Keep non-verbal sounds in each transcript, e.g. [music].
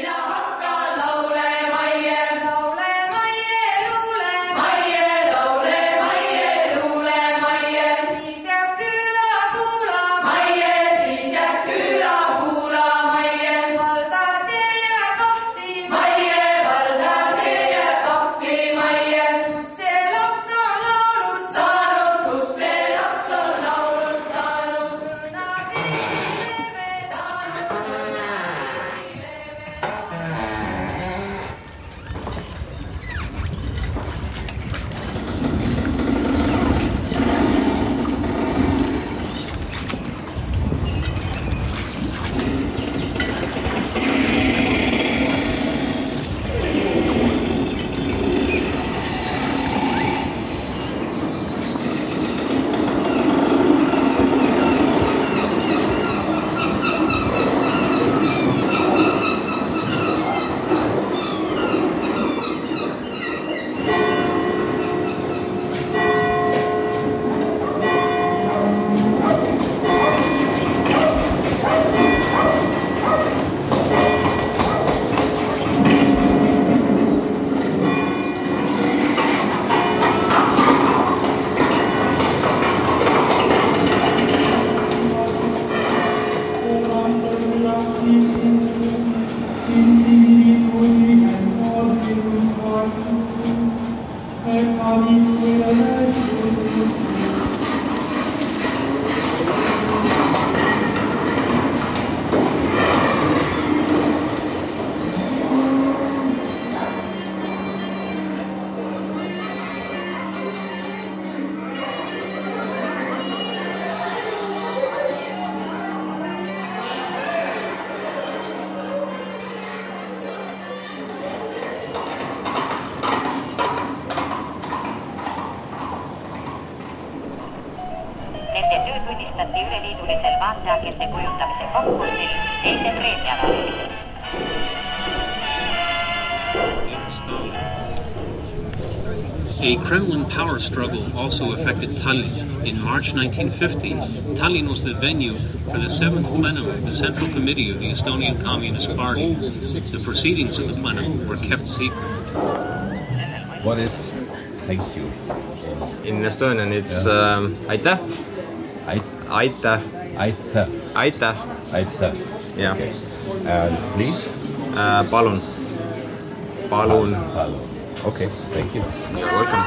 Get up! A Kremlin power struggle also affected Tallinn. In March 1950, Tallinn was the venue for the seventh plenum of the Central Committee of the Estonian Communist Party. The proceedings of the plenum were kept secret. What is thank you? In Estonian it's yeah. um, aitäh. Aitäh. aitäh. aitäh. aitäh. Yeah. okay.. And please uh,? palun. palun. palun. Okay, thank you. You're welcome.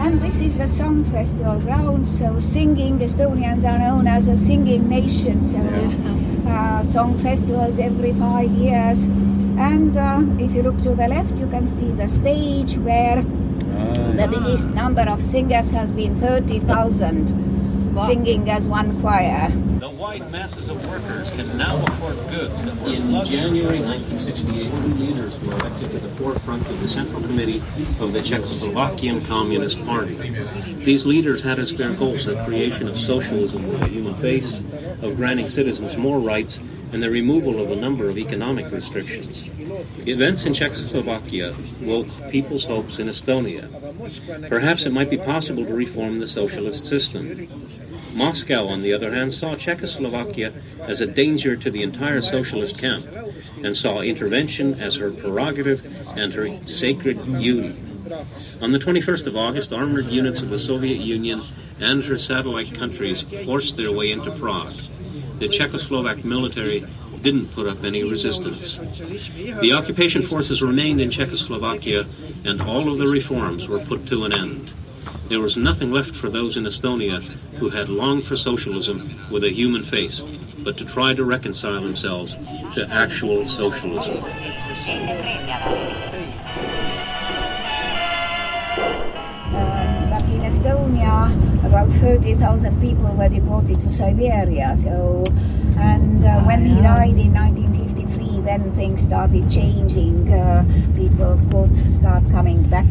And this is the Song Festival ground, so singing, Estonians are known as a singing nation, so uh, song festivals every five years. And uh, if you look to the left, you can see the stage where ah, the biggest number of singers has been 30,000 singing as one choir. The wide masses of workers can now afford goods that were In January 1968, two leaders were elected to the forefront of the Central Committee of the Czechoslovakian Communist Party. These leaders had as their goals the creation of socialism with a human face, of granting citizens more rights, and the removal of a number of economic restrictions. Events in Czechoslovakia woke people's hopes in Estonia. Perhaps it might be possible to reform the socialist system. Moscow, on the other hand, saw Czechoslovakia as a danger to the entire socialist camp and saw intervention as her prerogative and her sacred duty. On the 21st of August, armored units of the Soviet Union and her satellite countries forced their way into Prague. The Czechoslovak military didn't put up any resistance. The occupation forces remained in Czechoslovakia, and all of the reforms were put to an end. There was nothing left for those in Estonia who had longed for socialism with a human face, but to try to reconcile themselves to actual socialism. Estonia, about 30,000 people were deported to Siberia. So, and uh, when he died in 1953, then things started changing. Uh, people could start coming back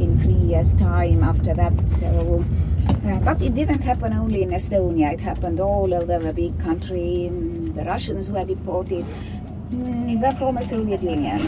in three years' time after that. So, uh, but it didn't happen only in Estonia. It happened all over the big country. The Russians were deported. Mm, the former Soviet Union.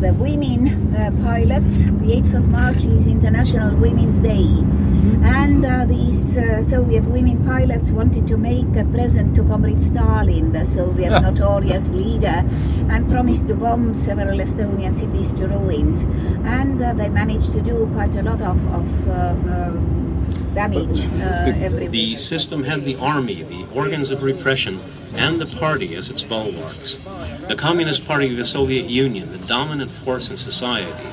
The women uh, pilots. The 8th of March is International Women's Day. Mm-hmm. And uh, these uh, Soviet women pilots wanted to make a present to Comrade Stalin, the Soviet [laughs] notorious leader, and promised to bomb several Estonian cities to ruins. And uh, they managed to do quite a lot of, of uh, damage the, the system had the army, the organs of repression, and the party as its bulwarks. The Communist Party of the Soviet Union, the dominant force in society,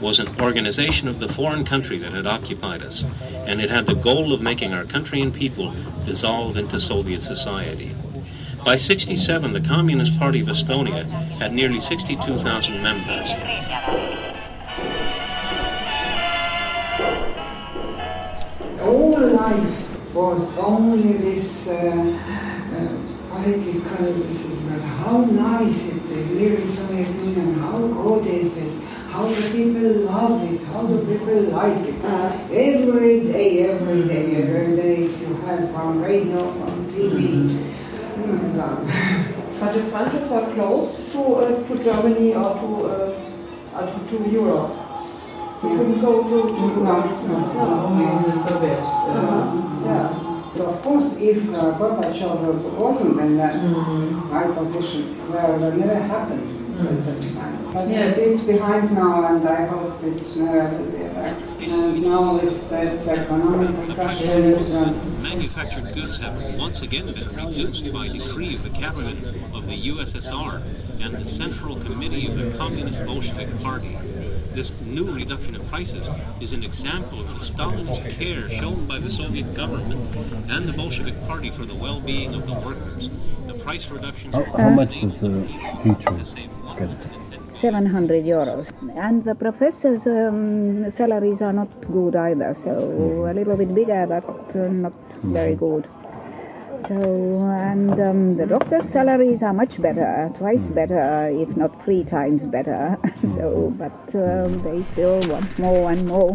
was an organization of the foreign country that had occupied us, and it had the goal of making our country and people dissolve into Soviet society. By 67, the Communist Party of Estonia had nearly 62,000 members. All life was only this uh, uh, political, but how nice it is, live in Soviet Union, how good is it? how the people love it, how the people like it. Uh, every day, every day, every day you have on radio, on TV. Mm-hmm. Oh [laughs] but the frontiers were closed to, uh, to Germany or to, uh, to, to Europe. You yeah. couldn't go to, to no, no, no, only the Soviet. Uh, yeah. Of course, if uh, Gorbachev wasn't in that mm-hmm. high position, well, that never happened. Mm. But yes. it's behind now, and I hope it's never to be back. And now it's, it's economic pressures. Manufactured goods have once again been reduced by decree of the cabinet of the USSR and the Central Committee of the Communist Bolshevik Party. This new reduction in prices is an example of the Stalinist care shown by the Soviet government and the Bolshevik Party for the well-being of the workers. The price reductions. How, how much does a teacher get? 700 euros. And the professors' um, salaries are not good either, so a little bit bigger, but uh, not very good. So, and um, the doctors' salaries are much better, twice better, if not three times better. [laughs] so, but um, they still want more and more.